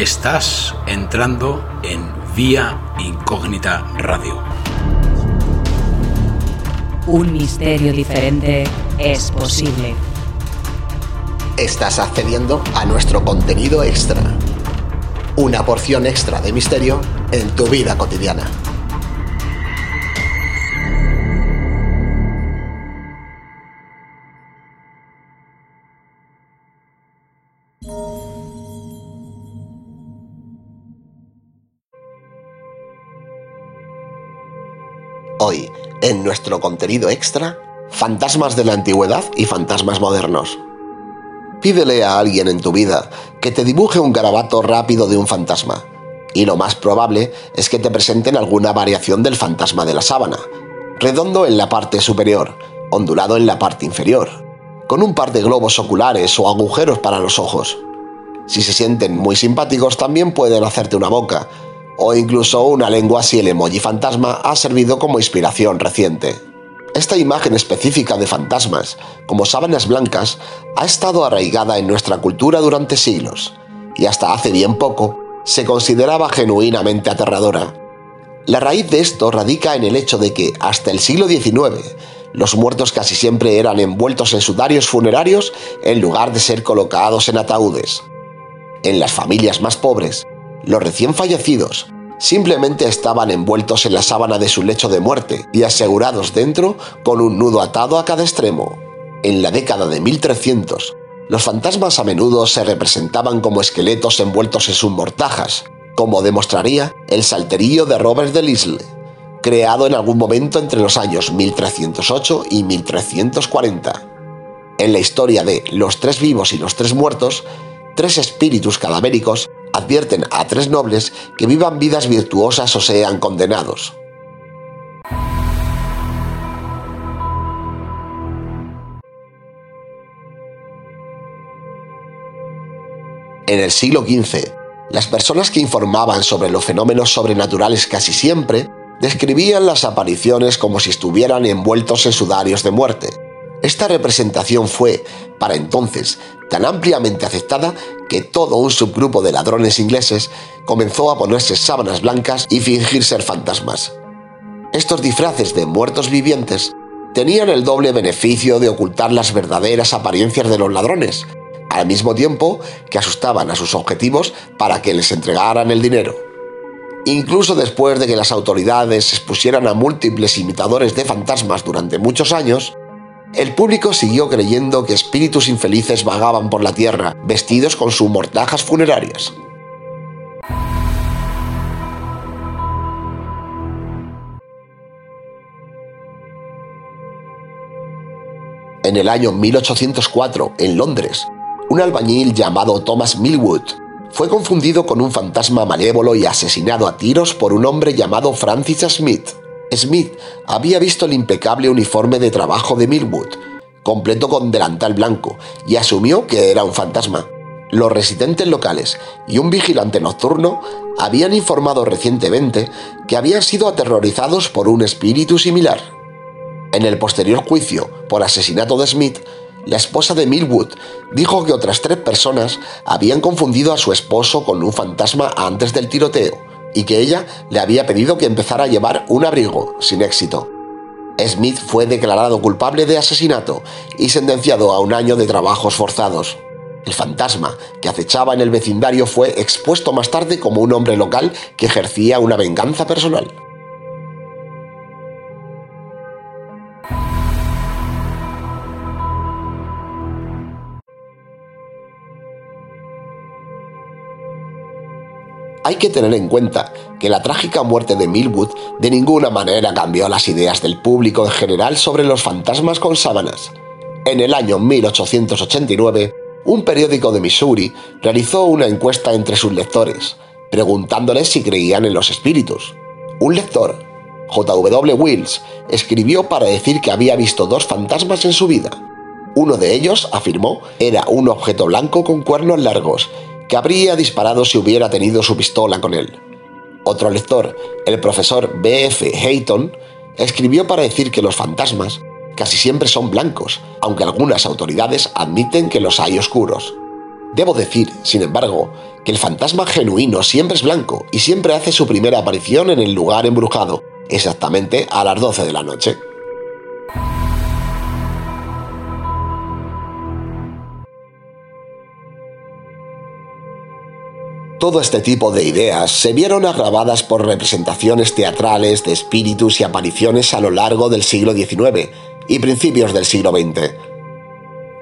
Estás entrando en Vía Incógnita Radio. Un misterio diferente es posible. Estás accediendo a nuestro contenido extra. Una porción extra de misterio en tu vida cotidiana. Hoy, en nuestro contenido extra, fantasmas de la antigüedad y fantasmas modernos. Pídele a alguien en tu vida que te dibuje un garabato rápido de un fantasma, y lo más probable es que te presenten alguna variación del fantasma de la sábana, redondo en la parte superior, ondulado en la parte inferior, con un par de globos oculares o agujeros para los ojos. Si se sienten muy simpáticos también pueden hacerte una boca, o incluso una lengua si el emoji fantasma ha servido como inspiración reciente. Esta imagen específica de fantasmas, como sábanas blancas, ha estado arraigada en nuestra cultura durante siglos, y hasta hace bien poco se consideraba genuinamente aterradora. La raíz de esto radica en el hecho de que, hasta el siglo XIX, los muertos casi siempre eran envueltos en sudarios funerarios en lugar de ser colocados en ataúdes. En las familias más pobres, los recién fallecidos simplemente estaban envueltos en la sábana de su lecho de muerte y asegurados dentro con un nudo atado a cada extremo. En la década de 1300, los fantasmas a menudo se representaban como esqueletos envueltos en sus mortajas, como demostraría el salterillo de Robert de Lisle, creado en algún momento entre los años 1308 y 1340. En la historia de Los tres vivos y los tres muertos, tres espíritus cadavéricos advierten a tres nobles que vivan vidas virtuosas o sean condenados. En el siglo XV, las personas que informaban sobre los fenómenos sobrenaturales casi siempre describían las apariciones como si estuvieran envueltos en sudarios de muerte. Esta representación fue, para entonces, tan ampliamente aceptada que todo un subgrupo de ladrones ingleses comenzó a ponerse sábanas blancas y fingir ser fantasmas. Estos disfraces de muertos vivientes tenían el doble beneficio de ocultar las verdaderas apariencias de los ladrones, al mismo tiempo que asustaban a sus objetivos para que les entregaran el dinero. Incluso después de que las autoridades expusieran a múltiples imitadores de fantasmas durante muchos años, el público siguió creyendo que espíritus infelices vagaban por la tierra, vestidos con sus mortajas funerarias. En el año 1804, en Londres, un albañil llamado Thomas Millwood fue confundido con un fantasma malévolo y asesinado a tiros por un hombre llamado Francis Smith. Smith había visto el impecable uniforme de trabajo de Millwood, completo con delantal blanco, y asumió que era un fantasma. Los residentes locales y un vigilante nocturno habían informado recientemente que habían sido aterrorizados por un espíritu similar. En el posterior juicio por asesinato de Smith, la esposa de Millwood dijo que otras tres personas habían confundido a su esposo con un fantasma antes del tiroteo y que ella le había pedido que empezara a llevar un abrigo, sin éxito. Smith fue declarado culpable de asesinato y sentenciado a un año de trabajos forzados. El fantasma que acechaba en el vecindario fue expuesto más tarde como un hombre local que ejercía una venganza personal. Hay que tener en cuenta que la trágica muerte de Millwood de ninguna manera cambió las ideas del público en general sobre los fantasmas con sábanas. En el año 1889, un periódico de Missouri realizó una encuesta entre sus lectores, preguntándoles si creían en los espíritus. Un lector, J.W. Wills, escribió para decir que había visto dos fantasmas en su vida. Uno de ellos, afirmó, era un objeto blanco con cuernos largos, que habría disparado si hubiera tenido su pistola con él. Otro lector, el profesor B.F. Hayton, escribió para decir que los fantasmas casi siempre son blancos, aunque algunas autoridades admiten que los hay oscuros. Debo decir, sin embargo, que el fantasma genuino siempre es blanco y siempre hace su primera aparición en el lugar embrujado, exactamente a las 12 de la noche. Todo este tipo de ideas se vieron agravadas por representaciones teatrales de espíritus y apariciones a lo largo del siglo XIX y principios del siglo XX.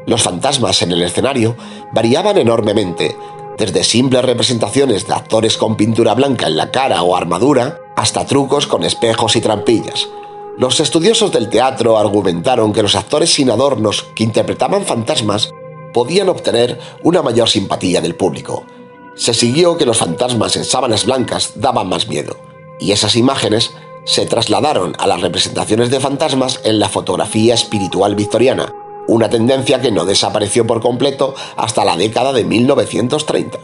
Los fantasmas en el escenario variaban enormemente, desde simples representaciones de actores con pintura blanca en la cara o armadura, hasta trucos con espejos y trampillas. Los estudiosos del teatro argumentaron que los actores sin adornos que interpretaban fantasmas podían obtener una mayor simpatía del público se siguió que los fantasmas en sábanas blancas daban más miedo, y esas imágenes se trasladaron a las representaciones de fantasmas en la fotografía espiritual victoriana, una tendencia que no desapareció por completo hasta la década de 1930.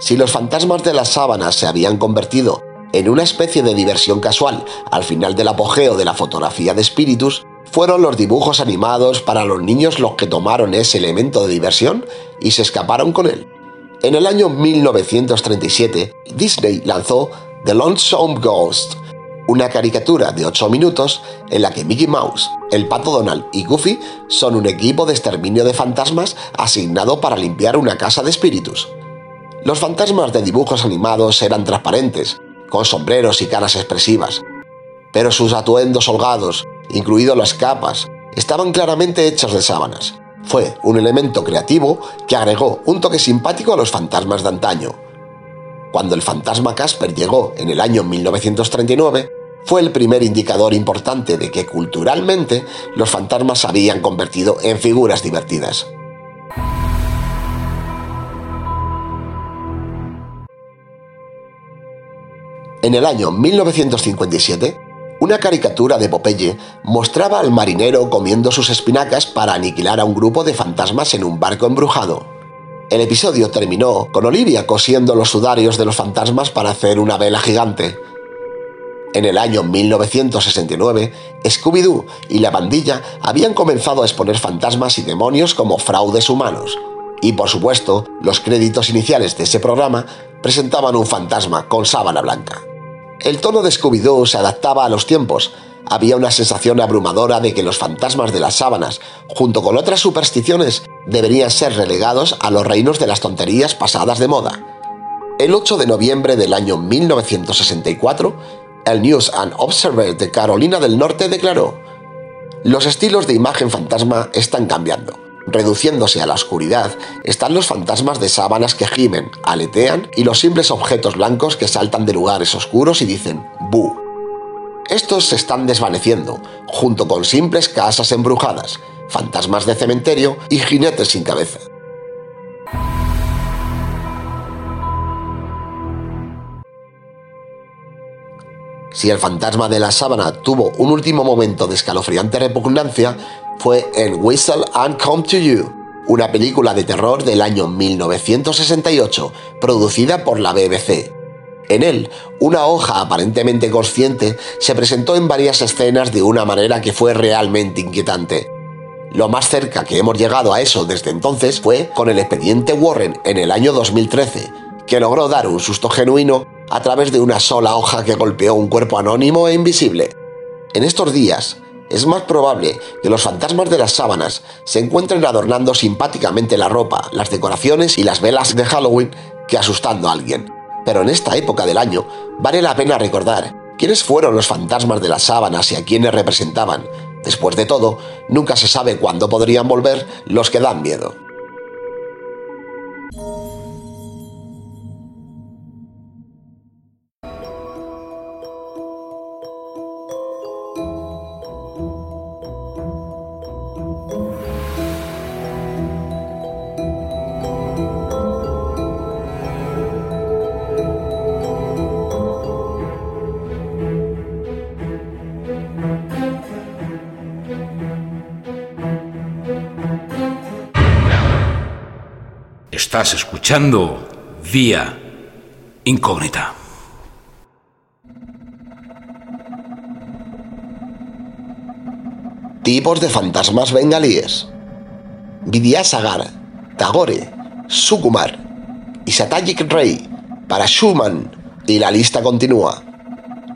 Si los fantasmas de las sábanas se habían convertido en una especie de diversión casual al final del apogeo de la fotografía de espíritus, fueron los dibujos animados para los niños los que tomaron ese elemento de diversión y se escaparon con él. En el año 1937, Disney lanzó The Lonesome Ghost, una caricatura de 8 minutos en la que Mickey Mouse, el pato Donald y Goofy son un equipo de exterminio de fantasmas asignado para limpiar una casa de espíritus. Los fantasmas de dibujos animados eran transparentes, con sombreros y caras expresivas, pero sus atuendos holgados incluido las capas, estaban claramente hechas de sábanas. Fue un elemento creativo que agregó un toque simpático a los fantasmas de antaño. Cuando el fantasma Casper llegó en el año 1939, fue el primer indicador importante de que culturalmente los fantasmas se habían convertido en figuras divertidas. En el año 1957, una caricatura de Popeye mostraba al marinero comiendo sus espinacas para aniquilar a un grupo de fantasmas en un barco embrujado. El episodio terminó con Olivia cosiendo los sudarios de los fantasmas para hacer una vela gigante. En el año 1969, Scooby-Doo y la bandilla habían comenzado a exponer fantasmas y demonios como fraudes humanos. Y por supuesto, los créditos iniciales de ese programa presentaban un fantasma con sábana blanca. El tono de Scooby-Doo se adaptaba a los tiempos. Había una sensación abrumadora de que los fantasmas de las sábanas, junto con otras supersticiones, deberían ser relegados a los reinos de las tonterías pasadas de moda. El 8 de noviembre del año 1964, el News and Observer de Carolina del Norte declaró, los estilos de imagen fantasma están cambiando. Reduciéndose a la oscuridad están los fantasmas de sábanas que gimen, aletean y los simples objetos blancos que saltan de lugares oscuros y dicen ¡bu! Estos se están desvaneciendo, junto con simples casas embrujadas, fantasmas de cementerio y jinetes sin cabeza. Si el fantasma de la sábana tuvo un último momento de escalofriante repugnancia, fue en Whistle and Come to You, una película de terror del año 1968, producida por la BBC. En él, una hoja aparentemente consciente se presentó en varias escenas de una manera que fue realmente inquietante. Lo más cerca que hemos llegado a eso desde entonces fue con el expediente Warren en el año 2013, que logró dar un susto genuino a través de una sola hoja que golpeó un cuerpo anónimo e invisible. En estos días, es más probable que los fantasmas de las sábanas se encuentren adornando simpáticamente la ropa, las decoraciones y las velas de Halloween que asustando a alguien. Pero en esta época del año vale la pena recordar quiénes fueron los fantasmas de las sábanas y a quiénes representaban. Después de todo, nunca se sabe cuándo podrían volver los que dan miedo. Estás escuchando Vía Incógnita. Tipos de fantasmas bengalíes. Vidyasagar, Tagore, Sukumar y Satyajit Ray para Schumann y la lista continúa.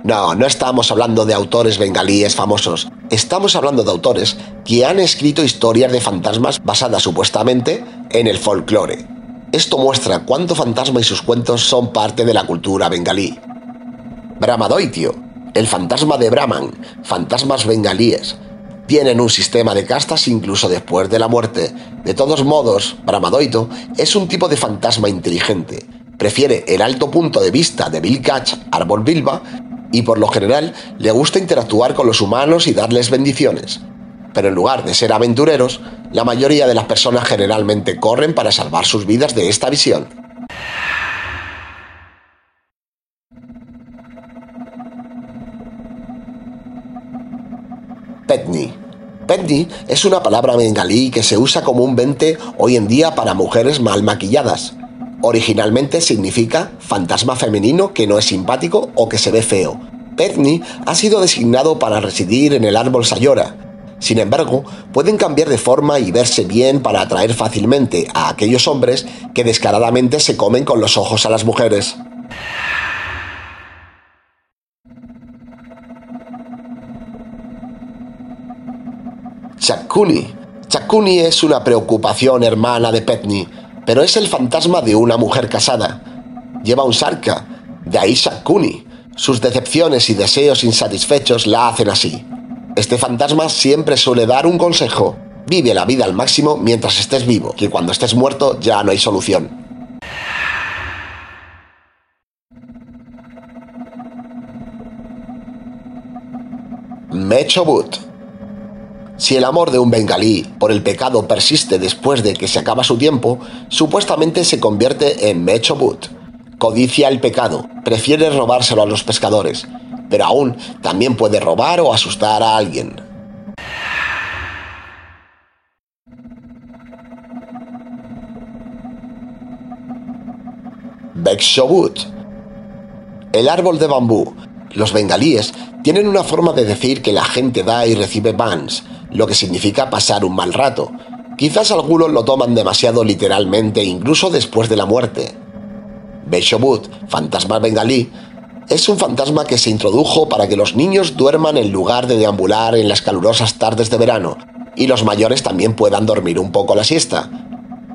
No, no estamos hablando de autores bengalíes famosos, estamos hablando de autores que han escrito historias de fantasmas basadas supuestamente en el folclore. Esto muestra cuánto fantasma y sus cuentos son parte de la cultura bengalí. Brahmadoitio, el fantasma de Brahman, fantasmas bengalíes, tienen un sistema de castas incluso después de la muerte. De todos modos, Brahmadoito es un tipo de fantasma inteligente. Prefiere el alto punto de vista de Bill Catch, árbol Bilba, y por lo general le gusta interactuar con los humanos y darles bendiciones. Pero en lugar de ser aventureros, la mayoría de las personas generalmente corren para salvar sus vidas de esta visión. Petni. Petni es una palabra bengalí que se usa comúnmente hoy en día para mujeres mal maquilladas. Originalmente significa fantasma femenino que no es simpático o que se ve feo. Petni ha sido designado para residir en el árbol Sayora. Sin embargo, pueden cambiar de forma y verse bien para atraer fácilmente a aquellos hombres que descaradamente se comen con los ojos a las mujeres. Chakuni. Chakuni es una preocupación hermana de Petni, pero es el fantasma de una mujer casada. Lleva un sarka, de ahí Chakuni. Sus decepciones y deseos insatisfechos la hacen así. Este fantasma siempre suele dar un consejo. Vive la vida al máximo mientras estés vivo, que cuando estés muerto ya no hay solución. Mechobut. Si el amor de un bengalí por el pecado persiste después de que se acaba su tiempo, supuestamente se convierte en Mechobut. Codicia el pecado, prefiere robárselo a los pescadores, pero aún también puede robar o asustar a alguien. Bekshobut. El árbol de bambú. Los bengalíes tienen una forma de decir que la gente da y recibe bans, lo que significa pasar un mal rato. Quizás algunos lo toman demasiado literalmente incluso después de la muerte. Beshobut, fantasma bengalí, es un fantasma que se introdujo para que los niños duerman en lugar de deambular en las calurosas tardes de verano y los mayores también puedan dormir un poco la siesta.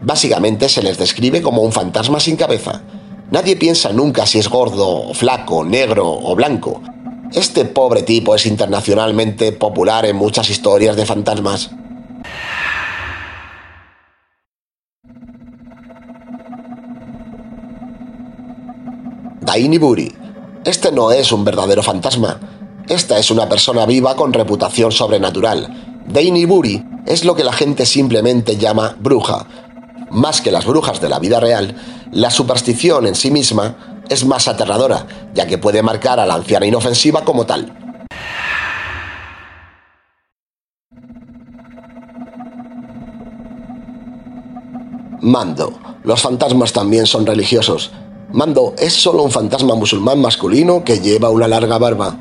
Básicamente se les describe como un fantasma sin cabeza. Nadie piensa nunca si es gordo, flaco, negro o blanco. Este pobre tipo es internacionalmente popular en muchas historias de fantasmas. Daini Buri. Este no es un verdadero fantasma. Esta es una persona viva con reputación sobrenatural. Daini Buri es lo que la gente simplemente llama bruja. Más que las brujas de la vida real, la superstición en sí misma es más aterradora, ya que puede marcar a la anciana inofensiva como tal. Mando. Los fantasmas también son religiosos. Mando es solo un fantasma musulmán masculino que lleva una larga barba.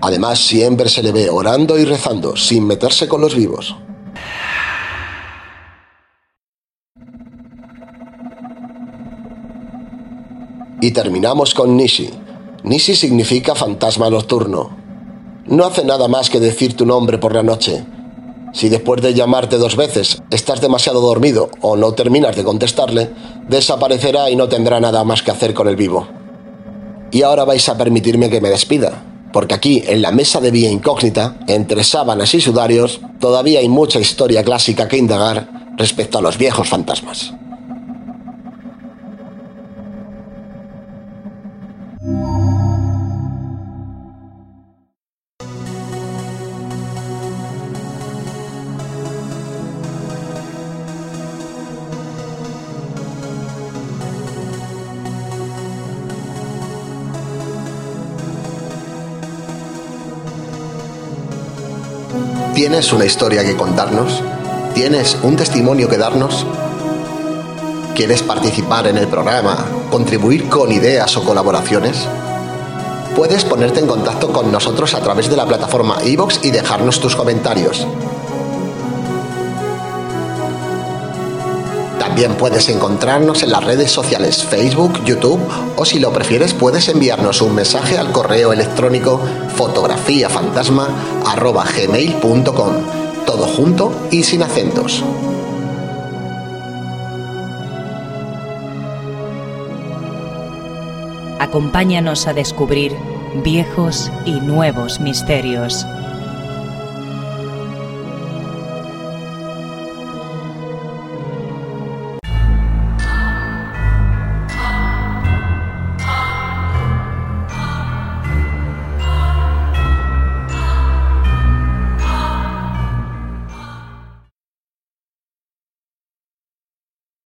Además, siempre se le ve orando y rezando, sin meterse con los vivos. Y terminamos con Nishi. Nishi significa fantasma nocturno. No hace nada más que decir tu nombre por la noche. Si después de llamarte dos veces estás demasiado dormido o no terminas de contestarle, desaparecerá y no tendrá nada más que hacer con el vivo. Y ahora vais a permitirme que me despida, porque aquí, en la mesa de vía incógnita, entre sábanas y sudarios, todavía hay mucha historia clásica que indagar respecto a los viejos fantasmas. ¿Tienes una historia que contarnos? ¿Tienes un testimonio que darnos? ¿Quieres participar en el programa, contribuir con ideas o colaboraciones? Puedes ponerte en contacto con nosotros a través de la plataforma iVoox y dejarnos tus comentarios. También puedes encontrarnos en las redes sociales Facebook, YouTube o si lo prefieres puedes enviarnos un mensaje al correo electrónico fotografiafantasma.gmail.com Todo junto y sin acentos. Acompáñanos a descubrir viejos y nuevos misterios.